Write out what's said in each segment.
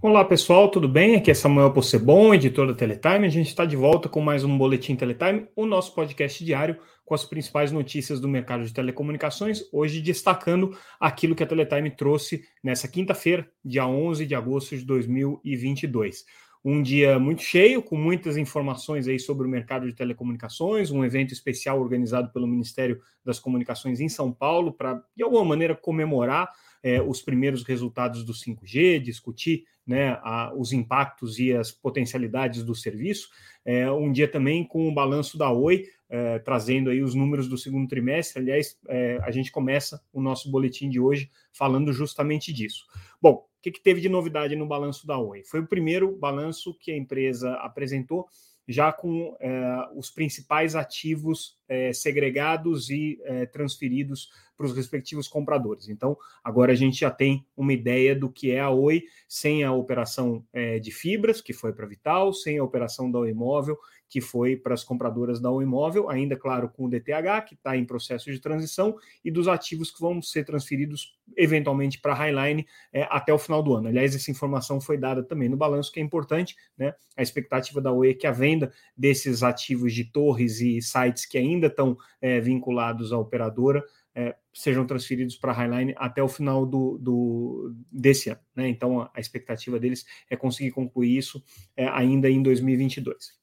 Olá pessoal, tudo bem? Aqui é Samuel Possebon, editor da Teletime. A gente está de volta com mais um Boletim Teletime, o nosso podcast diário com as principais notícias do mercado de telecomunicações. Hoje destacando aquilo que a Teletime trouxe nessa quinta-feira, dia 11 de agosto de 2022. Um dia muito cheio, com muitas informações aí sobre o mercado de telecomunicações, um evento especial organizado pelo Ministério das Comunicações em São Paulo para, de alguma maneira, comemorar é, os primeiros resultados do 5G, discutir né, a, os impactos e as potencialidades do serviço. É, um dia também com o balanço da Oi, é, trazendo aí os números do segundo trimestre. Aliás, é, a gente começa o nosso boletim de hoje falando justamente disso. Bom, o que, que teve de novidade no balanço da Oi? Foi o primeiro balanço que a empresa apresentou já com é, os principais ativos é, segregados e é, transferidos para os respectivos compradores. Então, agora a gente já tem uma ideia do que é a Oi sem a operação de fibras, que foi para Vital, sem a operação da Oi Imóvel, que foi para as compradoras da Oi Imóvel, ainda, claro, com o DTH, que está em processo de transição, e dos ativos que vão ser transferidos eventualmente para a Highline é, até o final do ano. Aliás, essa informação foi dada também no balanço, que é importante, né? A expectativa da Oi é que a venda desses ativos de torres e sites que ainda estão é, vinculados à operadora é, sejam transferidos para a Highline até o final do, do desse ano. Né? Então, a, a, expectativa deles é conseguir concluir isso é, ainda em 2022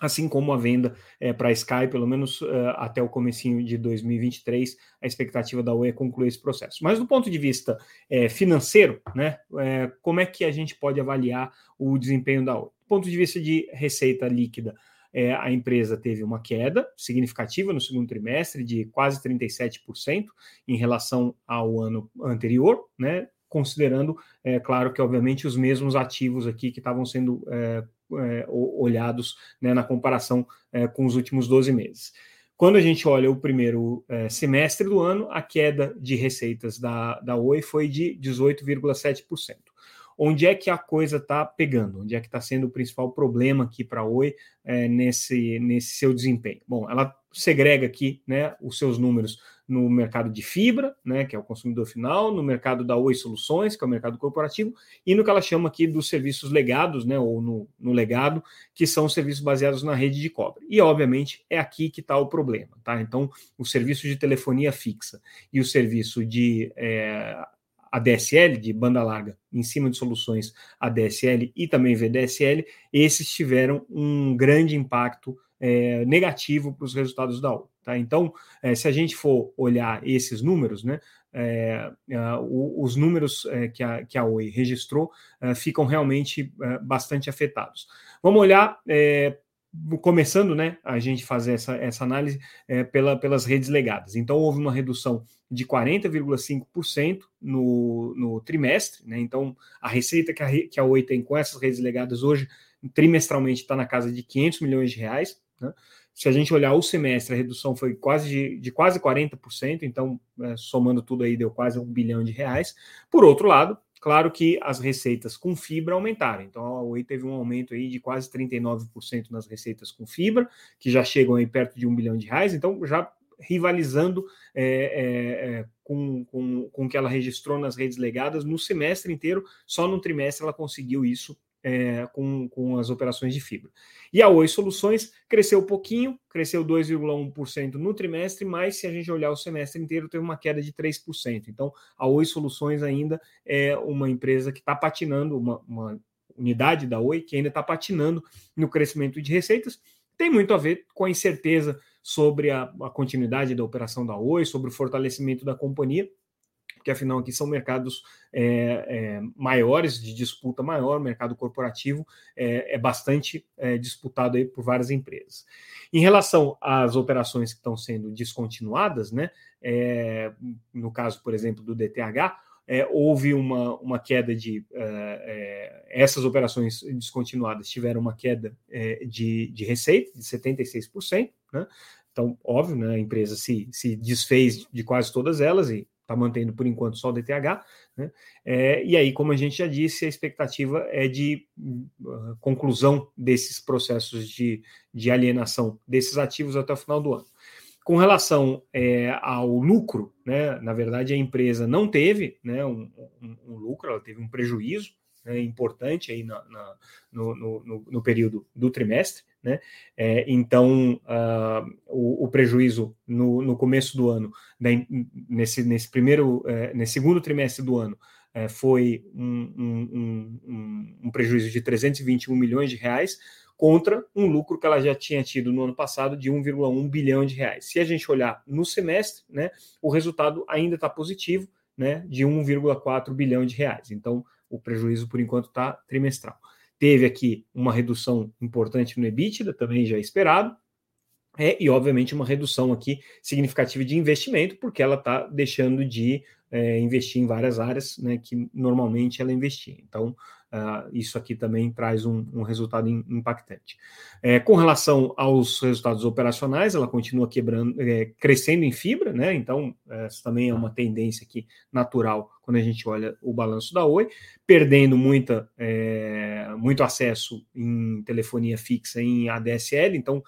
assim como a venda é, para a Sky, pelo menos uh, até o comecinho de 2023, a expectativa da Oi é concluir esse processo. Mas do ponto de vista é, financeiro, né, é, como é que a gente pode avaliar o desempenho da Oi? Do ponto de vista de receita líquida, é, a empresa teve uma queda significativa no segundo trimestre de quase 37% em relação ao ano anterior, né? Considerando, é claro que obviamente os mesmos ativos aqui que estavam sendo é, é, olhados né, na comparação é, com os últimos 12 meses. Quando a gente olha o primeiro é, semestre do ano, a queda de receitas da, da Oi foi de 18,7%. Onde é que a coisa está pegando? Onde é que está sendo o principal problema aqui para a Oi é, nesse, nesse seu desempenho? Bom, ela segrega aqui né, os seus números no mercado de fibra, né, que é o consumidor final, no mercado da Oi Soluções, que é o mercado corporativo, e no que ela chama aqui dos serviços legados, né, ou no, no legado, que são os serviços baseados na rede de cobre. E, obviamente, é aqui que está o problema. Tá? Então, o serviço de telefonia fixa e o serviço de é, ADSL, de banda larga, em cima de soluções ADSL e também VDSL, esses tiveram um grande impacto é, negativo para os resultados da Oi. Tá? Então, é, se a gente for olhar esses números, né, é, o, os números é, que, a, que a Oi registrou é, ficam realmente é, bastante afetados. Vamos olhar começando né, a gente fazer essa, essa análise é, pela, pelas redes legadas. Então, houve uma redução de 40,5% no, no trimestre. Né? Então, a receita que a, que a Oi tem com essas redes legadas hoje, trimestralmente, está na casa de 500 milhões de reais. Né? Se a gente olhar o semestre, a redução foi quase de, de quase 40%, então, é, somando tudo aí, deu quase um bilhão de reais. Por outro lado, claro que as receitas com fibra aumentaram. Então, a Oi teve um aumento aí de quase 39% nas receitas com fibra, que já chegam aí perto de um bilhão de reais. Então, já rivalizando é, é, é com, com, com o que ela registrou nas redes legadas no semestre inteiro, só no trimestre ela conseguiu isso é, com, com as operações de fibra. E a Oi Soluções cresceu um pouquinho, cresceu 2,1% no trimestre, mas se a gente olhar o semestre inteiro, teve uma queda de 3%. Então, a Oi Soluções ainda é uma empresa que está patinando, uma, uma unidade da Oi que ainda está patinando no crescimento de receitas. Tem muito a ver com a incerteza sobre a, a continuidade da operação da Oi, sobre o fortalecimento da companhia porque afinal aqui são mercados é, é, maiores, de disputa maior, o mercado corporativo é, é bastante é, disputado aí por várias empresas. Em relação às operações que estão sendo descontinuadas, né, é, no caso, por exemplo, do DTH, é, houve uma, uma queda de. essas operações descontinuadas tiveram uma queda de, de receita de 76%, né? Então, óbvio, né, a empresa se, se desfez de quase todas elas e está mantendo por enquanto só o DTH. Né? É, e aí, como a gente já disse, a expectativa é de uh, conclusão desses processos de, de alienação desses ativos até o final do ano. Com relação é, ao lucro, né, na verdade a empresa não teve né, um, um, um lucro, ela teve um prejuízo né, importante aí na, na no, no, no, período do trimestre. Né? É, então, uh, o, o, prejuízo no, no, começo do ano, né, nesse, nesse primeiro, é, nesse segundo trimestre do ano, é, foi um, um, um, um, prejuízo de 321 milhões de reais contra um lucro que ela já tinha tido no ano passado de 1,1 bilhão de reais. Se a gente olhar no semestre, né, o resultado ainda está positivo, né, de 1,4 bilhão de reais. Então, o prejuízo, por enquanto, está trimestral. Teve aqui uma redução importante no EBITDA, também já esperado, é, e obviamente uma redução aqui significativa de investimento, porque ela está deixando de é, investir em várias áreas né, que normalmente ela investia. Então, uh, isso aqui também traz um, um resultado in, impactante. É, com relação aos resultados operacionais, ela continua quebrando, é, crescendo em fibra, né? Então, essa também é uma tendência aqui natural quando a gente olha o balanço da Oi, perdendo muita, é, muito acesso em telefonia fixa em ADSL, então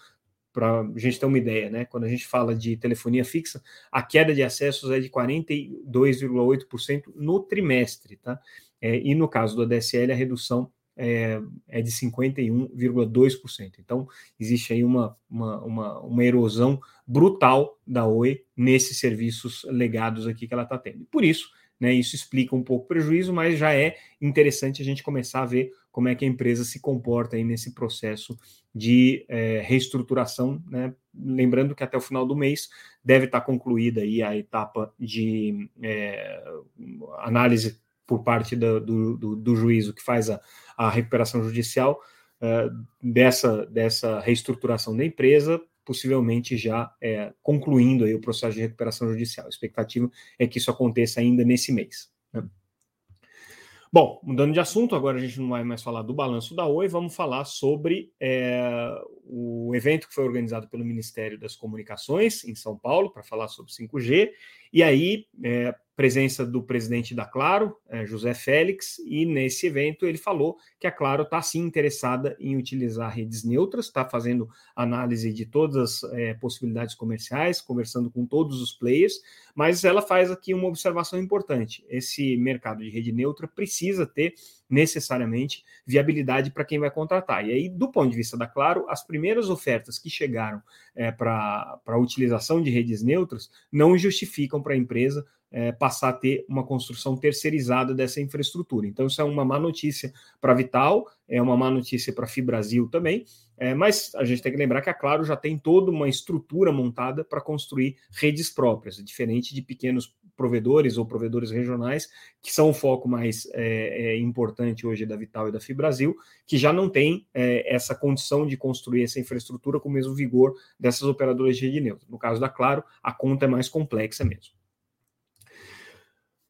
para a gente ter uma ideia, né? Quando a gente fala de telefonia fixa, a queda de acessos é de 42,8% no trimestre, tá? É, e no caso do ADSL, a redução é, é de 51,2%. Então, existe aí uma, uma, uma, uma, erosão brutal da Oi nesses serviços legados aqui que ela está tendo. Por isso, né, isso explica um pouco o prejuízo, mas já é interessante a gente começar a ver como é que a empresa se comporta aí nesse processo de é, reestruturação, né? Lembrando que até o final do mês deve estar concluída aí a etapa de é, análise por parte do, do, do, juízo que faz a, a recuperação judicial é, dessa, dessa reestruturação da empresa, possivelmente já é, concluindo aí o processo de recuperação judicial. A expectativa é que isso aconteça ainda nesse mês. Né? Bom, mudando de assunto, agora a gente não vai mais falar do balanço da Oi, vamos falar sobre é, o evento que foi organizado pelo Ministério das Comunicações em São Paulo para falar sobre 5G. E aí, é, presença do presidente da Claro, é, José Félix, e nesse evento ele falou que a Claro está sim interessada em utilizar redes neutras, está fazendo análise de todas as é, possibilidades comerciais, conversando com todos os players, mas ela faz aqui uma observação importante: esse mercado de rede neutra precisa ter necessariamente viabilidade para quem vai contratar. E aí, do ponto de vista da Claro, as primeiras ofertas que chegaram é, para a utilização de redes neutras não justificam para a empresa é, passar a ter uma construção terceirizada dessa infraestrutura. Então, isso é uma má notícia para a Vital, é uma má notícia para a Fibrasil também, é, mas a gente tem que lembrar que a Claro já tem toda uma estrutura montada para construir redes próprias, diferente de pequenos provedores ou provedores regionais, que são o foco mais é, é, importante hoje da Vital e da Fibrasil, que já não tem é, essa condição de construir essa infraestrutura com o mesmo vigor dessas operadoras de rede neutra. No caso da Claro, a conta é mais complexa mesmo.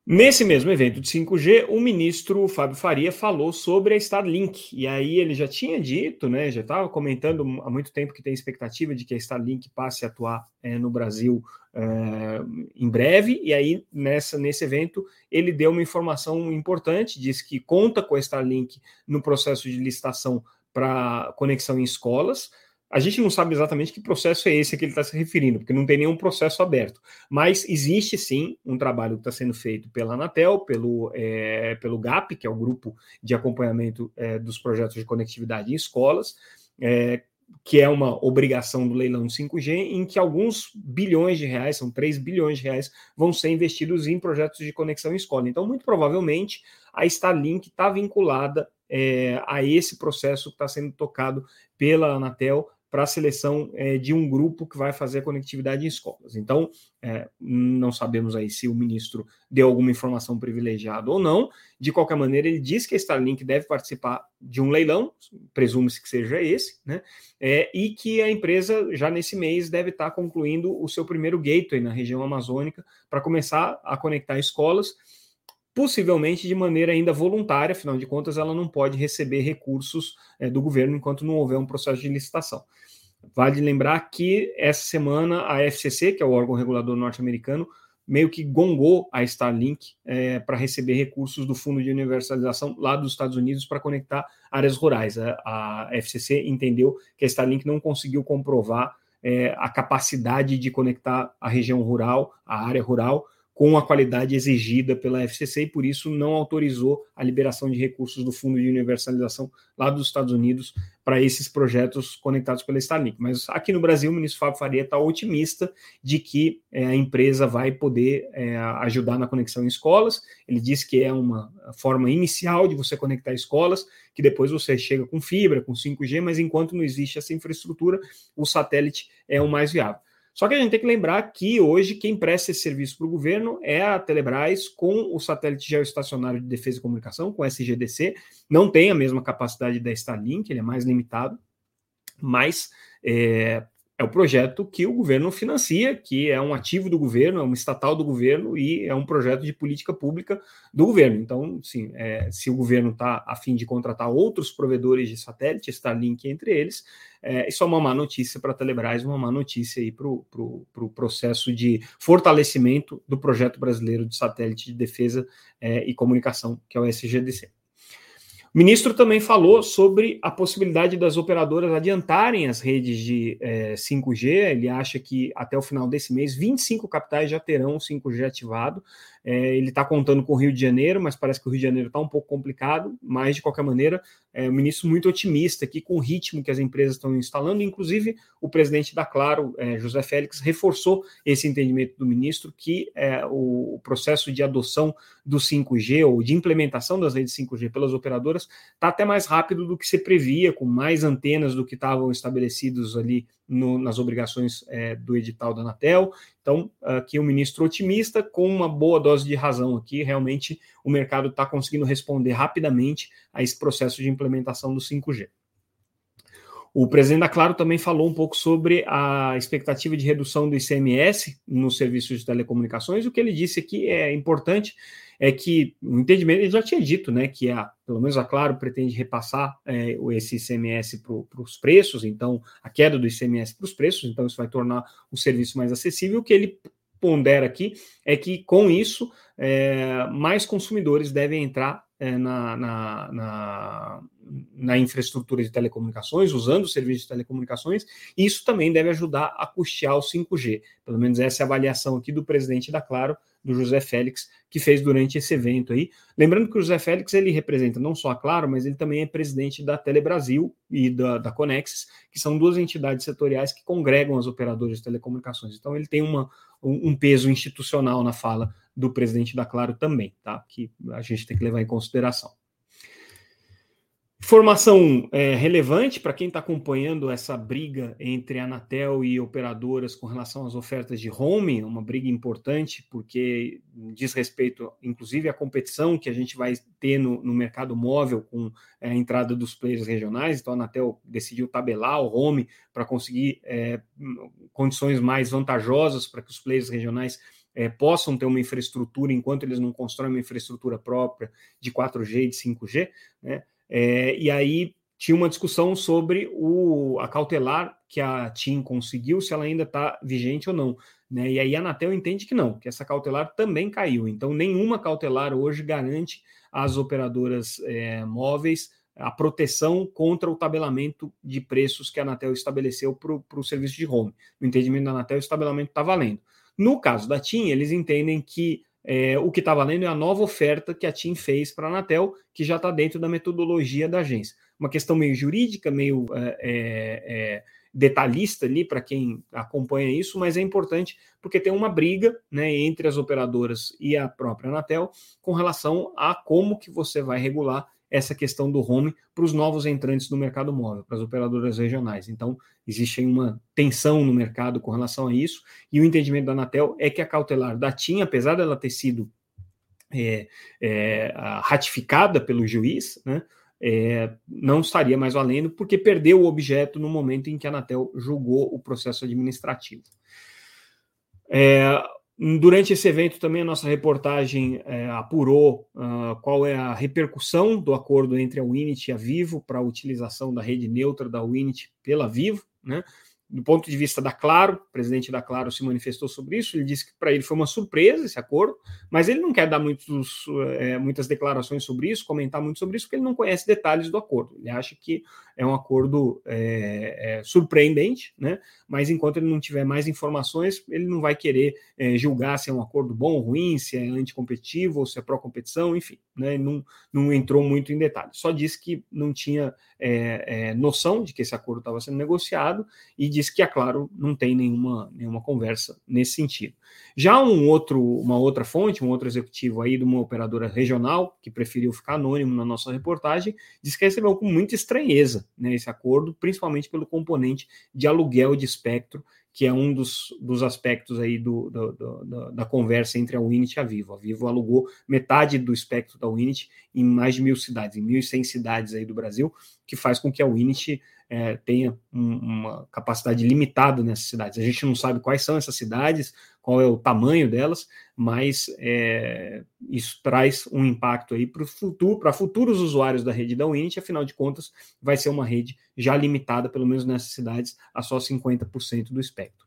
Nesse mesmo evento de 5G, o ministro Fábio Faria falou sobre a Starlink. E aí ele já tinha dito, né, já estava comentando há muito tempo que tem expectativa de que a Starlink passe a atuar é, no Brasil é, em breve. E aí, nessa, nesse evento, ele deu uma informação importante, disse que conta com a Starlink no processo de licitação para conexão em escolas. A gente não sabe exatamente que processo é esse que ele está se referindo, porque não tem nenhum processo aberto. Mas existe sim um trabalho que está sendo feito pela Anatel, pelo, é, pelo GAP, que é o grupo de acompanhamento é, dos projetos de conectividade em escolas, é, que é uma obrigação do leilão de 5G, em que alguns bilhões de reais, são 3 bilhões de reais, vão ser investidos em projetos de conexão em escola. Então, muito provavelmente, a Starlink está vinculada é, a esse processo que está sendo tocado pela Anatel para a seleção é, de um grupo que vai fazer a conectividade em escolas. Então, é, não sabemos aí se o ministro deu alguma informação privilegiada ou não. De qualquer maneira, ele diz que a Starlink deve participar de um leilão, presume-se que seja esse, né? É, e que a empresa já nesse mês deve estar concluindo o seu primeiro gateway na região amazônica para começar a conectar escolas possivelmente de maneira ainda voluntária, afinal de contas, ela não pode receber recursos é, do governo enquanto não houver um processo de licitação. Vale lembrar que essa semana a FCC, que é o órgão regulador norte-americano, meio que gongou a Starlink é, para receber recursos do Fundo de Universalização lá dos Estados Unidos para conectar áreas rurais. A, a, FCC entendeu que a Starlink não conseguiu comprovar é, a capacidade de conectar a região rural, a área rural, com a qualidade exigida pela FCC e por isso não autorizou a liberação de recursos do Fundo de Universalização lá dos Estados Unidos para esses projetos conectados pela Starlink. Mas aqui no Brasil, o ministro Fábio Faria está otimista de que é, a empresa vai poder é, ajudar na conexão em escolas. Ele disse que é uma forma inicial de você conectar escolas, que depois você chega com fibra, com 5G, mas enquanto não existe essa infraestrutura, o satélite é o mais viável. Só que a gente tem que lembrar que hoje quem presta esse serviço para o governo é a Telebrás com o satélite geoestacionário de defesa e comunicação, com o SGDC. Não tem a mesma capacidade da Starlink, ele é mais limitado, mas é, é o projeto que o governo financia, que é um ativo do governo, é uma estatal do governo e é um projeto de política pública do governo. Então, sim, é, se o governo está a fim de contratar outros provedores de satélite, Starlink entre eles, é, isso é uma má notícia para a Telebrás, uma má notícia para o pro, pro processo de fortalecimento do projeto brasileiro de satélite de defesa é, e comunicação, que é o SGDC. O ministro também falou sobre a possibilidade das operadoras adiantarem as redes de é, 5G. Ele acha que até o final desse mês, 25 capitais já terão 5G ativado. É, ele está contando com o Rio de Janeiro, mas parece que o Rio de Janeiro está um pouco complicado. Mas, de qualquer maneira, é, o ministro muito otimista aqui com o ritmo que as empresas estão instalando. Inclusive, o presidente da Claro, é, José Félix, reforçou esse entendimento do ministro que é, o processo de adoção do 5G ou de implementação das redes 5G pelas operadoras está até mais rápido do que se previa, com mais antenas do que estavam estabelecidos ali no, nas obrigações é, do edital da Anatel. Então, aqui o ministro otimista, com uma boa dose de razão aqui, realmente o mercado está conseguindo responder rapidamente a esse processo de implementação do 5G. O presidente da Claro também falou um pouco sobre a expectativa de redução do ICMS nos serviços de telecomunicações. O que ele disse aqui é importante é que o entendimento, ele já tinha dito, né, que a, pelo menos a Claro pretende repassar é, esse ICMS para os preços, então a queda do ICMS para os preços, então isso vai tornar o serviço mais acessível. O que ele pondera aqui é que com isso é, mais consumidores devem entrar é, na, na, na, na, infraestrutura de telecomunicações, usando o serviço de telecomunicações, e isso também deve ajudar a custear o 5G. Pelo menos essa é a avaliação aqui do presidente da Claro, do José Félix, que fez durante esse evento aí. Lembrando que o José Félix ele representa não só a Claro, mas ele também é presidente da Telebrasil e da, da Conexis, que são duas entidades setoriais que congregam as operadoras de telecomunicações. Então ele tem uma, um, peso institucional na fala do presidente da Claro também, tá? Que a gente tem que levar em consideração. Informação é, relevante para quem está acompanhando essa briga entre Anatel e operadoras com relação às ofertas de home, uma briga importante, porque diz respeito, inclusive, à competição que a gente vai ter no, no mercado móvel com é, a entrada dos players regionais. Então, a Anatel decidiu tabelar o home para conseguir é, condições mais vantajosas para que os players regionais é, possam ter uma infraestrutura enquanto eles não constroem uma infraestrutura própria de 4G e de 5G, né? É, e aí tinha uma discussão sobre o, a cautelar que a TIM conseguiu, se ela ainda está vigente ou não. Né? E aí a Anatel entende que não, que essa cautelar também caiu. Então, nenhuma cautelar hoje garante às operadoras é, móveis a proteção contra o tabelamento de preços que a Anatel estabeleceu para o serviço de home. No entendimento da Anatel, o tabelamento está valendo. No caso da TIM, eles entendem que é, o que está valendo é a nova oferta que a TIM fez para a Anatel, que já está dentro da metodologia da agência. Uma questão meio jurídica, meio é, é, é detalhista ali para quem acompanha isso, mas é importante porque tem uma briga né, entre as operadoras e a própria Anatel com relação a como que você vai regular essa questão do home para os novos entrantes no mercado móvel, para as operadoras regionais. Então, existe uma tensão no mercado com relação a isso, e o entendimento da Anatel é que a cautelar da TIM, apesar dela ter sido é, é, ratificada pelo juiz, né, é, não estaria mais valendo, porque perdeu o objeto no momento em que a Anatel julgou o processo administrativo. É, Durante esse evento também a nossa reportagem é, apurou uh, qual é a repercussão do acordo entre a Winit e a Vivo para a utilização da rede neutra da Winit pela Vivo, né? Do ponto de vista da Claro, o presidente da Claro se manifestou sobre isso, ele disse que para ele foi uma surpresa esse acordo, mas ele não quer dar muitos, é, muitas declarações sobre isso, comentar muito sobre isso, porque ele não conhece detalhes do acordo. Ele acha que é um acordo é, é, surpreendente, né? Mas enquanto ele não tiver mais informações, ele não vai querer é, julgar se é um acordo bom ou ruim, se é anticompetitivo ou se é pró-competição, enfim, né? Não, não entrou muito em detalhes. Só disse que não tinha é, é, noção de que esse acordo estava sendo negociado e disse que, é claro, não tem nenhuma, nenhuma conversa nesse sentido. Já um outro, uma outra fonte, um outro executivo aí de uma operadora regional, que preferiu ficar anônimo na nossa reportagem, disse que recebeu com muita estranheza né, esse acordo, principalmente pelo componente de aluguel de espectro que é um dos, dos aspectos aí do, do, do, da conversa entre a Winit e a Vivo. A Vivo alugou metade do espectro da Winit em mais de mil cidades, em 1.100 cidades aí do Brasil, que faz com que a Winit é, tenha um, uma capacidade limitada nessas cidades. A gente não sabe quais são essas cidades, qual é o tamanho delas, mas é, isso traz um impacto aí para futuro, para futuros usuários da rede da Winit, afinal de contas, vai ser uma rede já limitada, pelo menos nessas cidades, a só 50% do espectro.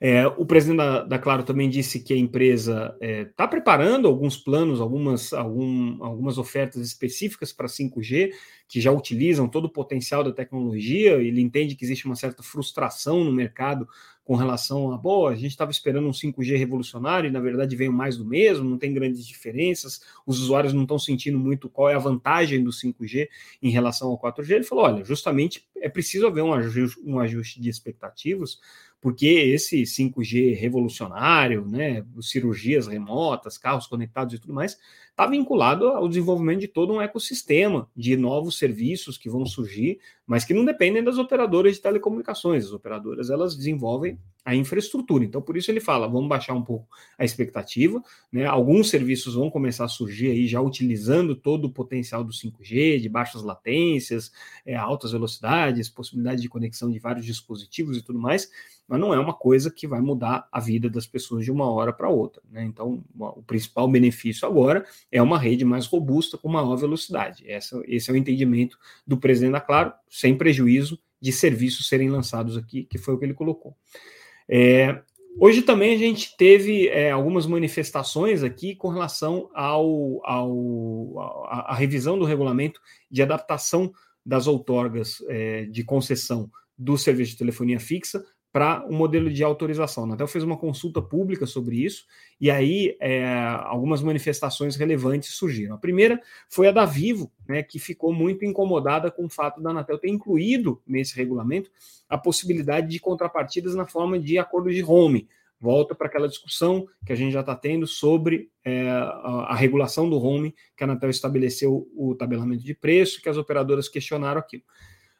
É, o presidente da, da, Claro também disse que a empresa está é, tá preparando alguns planos, algumas, algum, algumas ofertas específicas para 5G, que já utilizam todo o potencial da tecnologia. Ele entende que existe uma certa frustração no mercado com relação a, boa, a gente estava esperando um 5G revolucionário e na verdade veio mais do mesmo, não tem grandes diferenças, os usuários não estão sentindo muito qual é a vantagem do 5G em relação ao 4G. Ele falou: olha, justamente é preciso haver um ajuste, um ajuste de expectativas porque esse 5G revolucionário, né, cirurgias remotas, carros conectados e tudo mais, está vinculado ao desenvolvimento de todo um ecossistema de novos serviços que vão surgir, mas que não dependem das operadoras de telecomunicações. As operadoras elas desenvolvem a infraestrutura. Então, por isso ele fala, vamos baixar um pouco a expectativa, né? Alguns serviços vão começar a surgir aí já utilizando todo o potencial do 5G, de baixas latências, é, altas velocidades, possibilidade de conexão de vários dispositivos e tudo mais mas não é uma coisa que vai mudar a vida das pessoas de uma hora para outra. Né? Então, o principal benefício agora é uma rede mais robusta com maior velocidade. Essa, esse é o entendimento do presidente da Claro, sem prejuízo de serviços serem lançados aqui, que foi o que ele colocou. É, hoje também a gente teve é, algumas manifestações aqui com relação ao, ao, à revisão do regulamento de adaptação das outorgas é, de concessão do serviço de telefonia fixa para o um modelo de autorização. A Anatel fez uma consulta pública sobre isso, e aí é, algumas manifestações relevantes surgiram. A primeira foi a da Vivo, né, que ficou muito incomodada com o fato da Anatel ter incluído nesse regulamento a possibilidade de contrapartidas na forma de acordo de home. Volta para aquela discussão que a gente já está tendo sobre é, a, a, regulação do home, que a Anatel estabeleceu o tabelamento de preço, que as operadoras questionaram aquilo.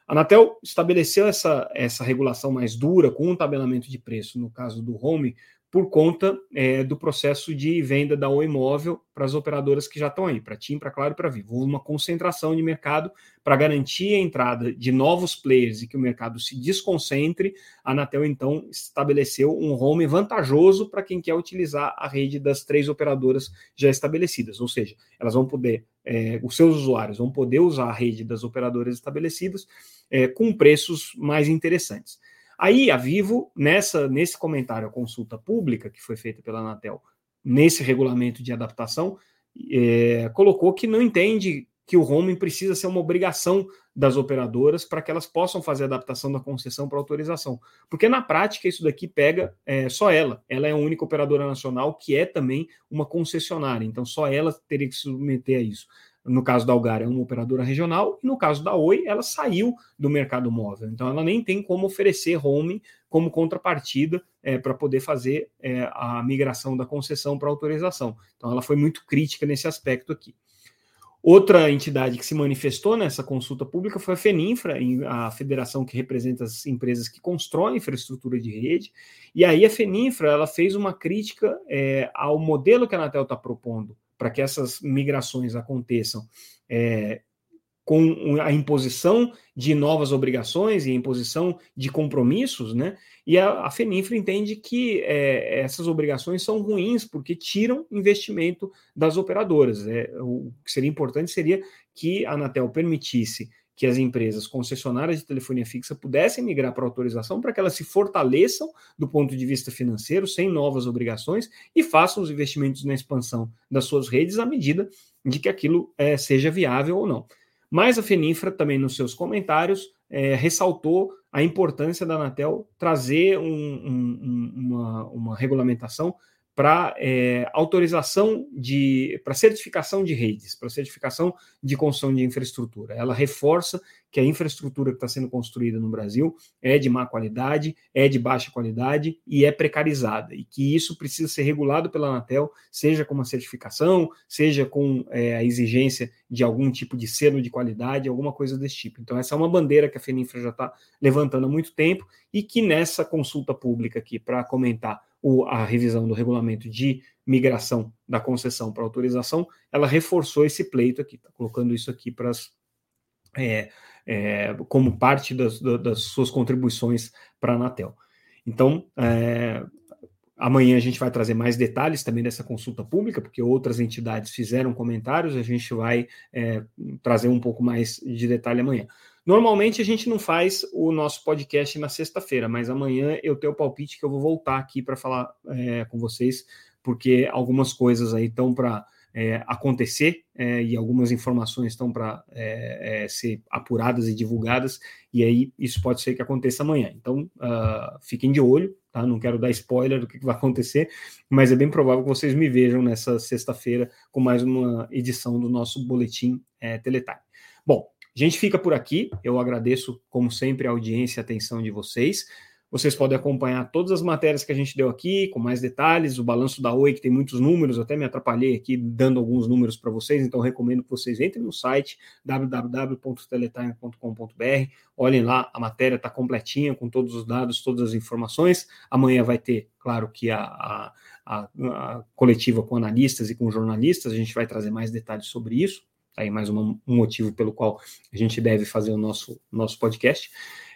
A Anatel estabeleceu essa, essa regulação mais dura com um tabelamento de preço, no caso do home, por conta é, do processo de venda da Oi Imóvel para as operadoras que já estão aí, para TIM, para Claro para Vivo. Uma concentração de mercado para garantir a entrada de novos players e que o mercado se desconcentre. A Anatel, então, estabeleceu um home vantajoso para quem quer utilizar a rede das três operadoras já estabelecidas, ou seja, elas vão poder, é, os seus usuários vão poder usar a rede das operadoras estabelecidas é, com preços mais interessantes. Aí a Vivo, nessa, nesse comentário à consulta pública que foi feita pela Anatel, nesse regulamento de adaptação, é, colocou que não entende que o roaming precisa ser uma obrigação das operadoras para que elas possam fazer a adaptação da concessão para autorização. Porque na prática isso daqui pega é, só ela. Ela é a única operadora nacional que é também uma concessionária. Então só ela teria que se submeter a isso. No caso da Algar, é uma operadora regional, e no caso da Oi, ela saiu do mercado móvel. Então, ela nem tem como oferecer roaming como contrapartida é, para poder fazer é, a migração da concessão para autorização. Então, ela foi muito crítica nesse aspecto aqui. Outra entidade que se manifestou nessa consulta pública foi a FENINFRA, a federação que representa as empresas que constroem infraestrutura de rede. E aí a FENINFRA ela fez uma crítica é, ao modelo que a Anatel está propondo para que essas migrações aconteçam é, com a imposição de novas obrigações e a imposição de compromissos, né? E a, a entende que é, essas obrigações são ruins porque tiram investimento das operadoras. É, o que seria importante seria que a Anatel permitisse que as empresas concessionárias de telefonia fixa pudessem migrar para autorização para que elas se fortaleçam do ponto de vista financeiro, sem novas obrigações, e façam os investimentos na expansão das suas redes à medida de que aquilo é, seja viável ou não. Mas a Feninfra também nos seus comentários é, ressaltou a importância da Anatel trazer um, um, uma, uma regulamentação para é, autorização de para certificação de redes, para certificação de construção de infraestrutura. Ela reforça que a infraestrutura que está sendo construída no Brasil é de má qualidade, é de baixa qualidade e é precarizada, e que isso precisa ser regulado pela Anatel, seja com uma certificação, seja com é, a exigência de algum tipo de selo de qualidade, alguma coisa desse tipo. Então, essa é uma bandeira que a FENINFRA já está levantando há muito tempo e que nessa consulta pública aqui, para comentar o, a revisão do regulamento de migração da concessão para autorização, ela reforçou esse pleito aqui, está colocando isso aqui para as. É, é, como parte das, das, suas contribuições para a Anatel. Então, é, amanhã a gente vai trazer mais detalhes também dessa consulta pública, porque outras entidades fizeram comentários, a gente vai é, trazer um pouco mais de detalhe amanhã. Normalmente a gente não faz o nosso podcast na sexta-feira, mas amanhã eu tenho o palpite que eu vou voltar aqui para falar é, com vocês, porque algumas coisas aí estão para é, acontecer é, e algumas informações estão para é, é, ser apuradas e divulgadas, e aí isso pode ser que aconteça amanhã. Então, uh, fiquem de olho, tá? Não quero dar spoiler do que, vai acontecer, mas é bem provável que vocês me vejam nessa sexta-feira com mais uma edição do nosso boletim é, Teletime. Bom, a gente fica por aqui. Eu agradeço, como sempre, a audiência e a atenção de vocês. Vocês podem acompanhar todas as matérias que a gente deu aqui, com mais detalhes, o balanço da Oi, que tem muitos números, até me atrapalhei aqui dando alguns números para vocês, então recomendo que vocês entrem no site www.teletime.com.br, olhem lá, a matéria está completinha, com todos os dados, todas as informações. Amanhã vai ter, claro, que a, a, a, a coletiva com analistas e com jornalistas, a gente vai trazer mais detalhes sobre isso. Tá aí mais um motivo pelo qual a gente deve fazer o nosso, nosso podcast.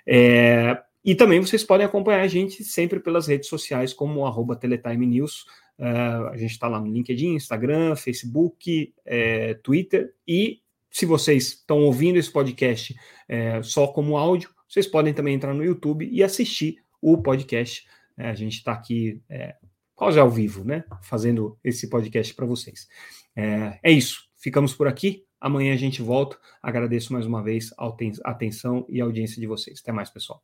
É, e também vocês podem acompanhar a gente sempre pelas redes sociais, como arroba Teletime News. Uh, a gente está lá no LinkedIn, Instagram, Facebook, é, Twitter. E se vocês estão ouvindo esse podcast é, só como áudio, vocês podem também entrar no YouTube e assistir o podcast. É, a gente está aqui é, quase ao vivo, né? Fazendo esse podcast para vocês. É, é isso. Ficamos por aqui. Amanhã a gente volta. Agradeço mais uma vez a atenção e a audiência de vocês. Até mais, pessoal.